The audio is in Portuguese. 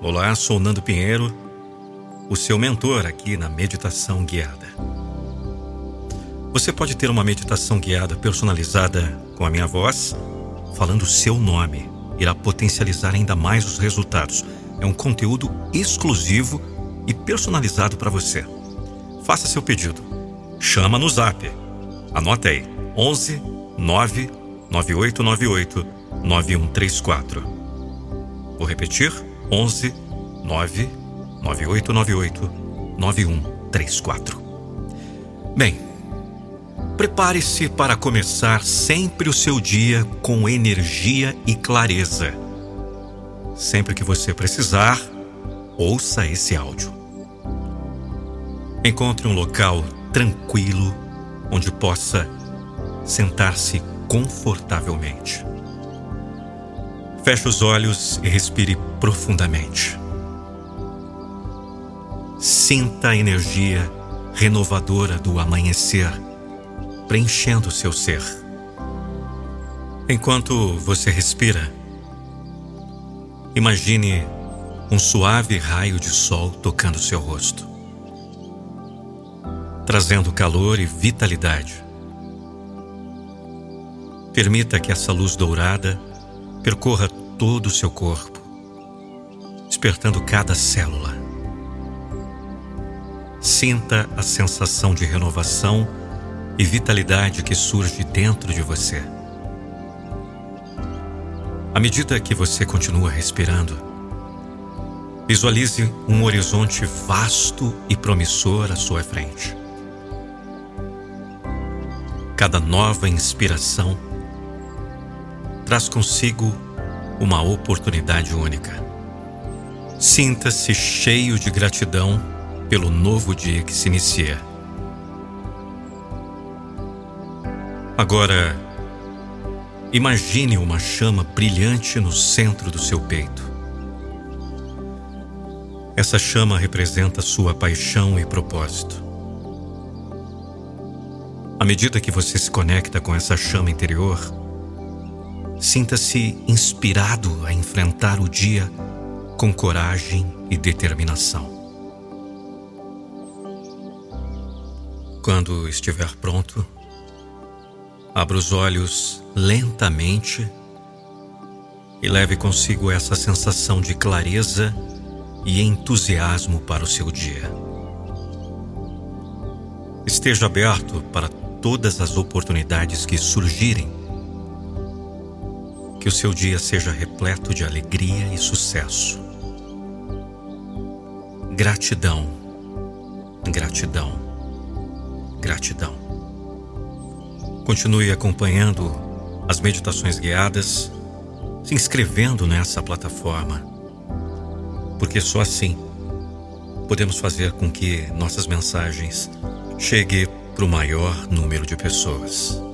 Olá, sou Nando Pinheiro, o seu mentor aqui na meditação guiada. Você pode ter uma meditação guiada personalizada com a minha voz, falando o seu nome. Irá potencializar ainda mais os resultados. É um conteúdo exclusivo e personalizado para você. Faça seu pedido. Chama no zap. Anote aí: 11 9 9898 9134. Vou repetir: 11 9 9898 9134. Bem, prepare-se para começar sempre o seu dia com energia e clareza. Sempre que você precisar, ouça esse áudio. Encontre um local tranquilo onde possa sentar-se confortavelmente. Feche os olhos e respire profundamente. Sinta a energia renovadora do amanhecer preenchendo seu ser. Enquanto você respira, imagine um suave raio de sol tocando seu rosto, trazendo calor e vitalidade. Permita que essa luz dourada percorra todo o seu corpo, despertando cada célula. Sinta a sensação de renovação e vitalidade que surge dentro de você. À medida que você continua respirando, visualize um horizonte vasto e promissor à sua frente. Cada nova inspiração traz consigo uma oportunidade única. Sinta-se cheio de gratidão pelo novo dia que se inicia. Agora, imagine uma chama brilhante no centro do seu peito. Essa chama representa sua paixão e propósito. À medida que você se conecta com essa chama interior, Sinta-se inspirado a enfrentar o dia com coragem e determinação. Quando estiver pronto, abra os olhos lentamente e leve consigo essa sensação de clareza e entusiasmo para o seu dia. Esteja aberto para todas as oportunidades que surgirem que o seu dia seja repleto de alegria e sucesso. Gratidão, gratidão, gratidão. Continue acompanhando as meditações guiadas, se inscrevendo nessa plataforma, porque só assim podemos fazer com que nossas mensagens cheguem para o maior número de pessoas.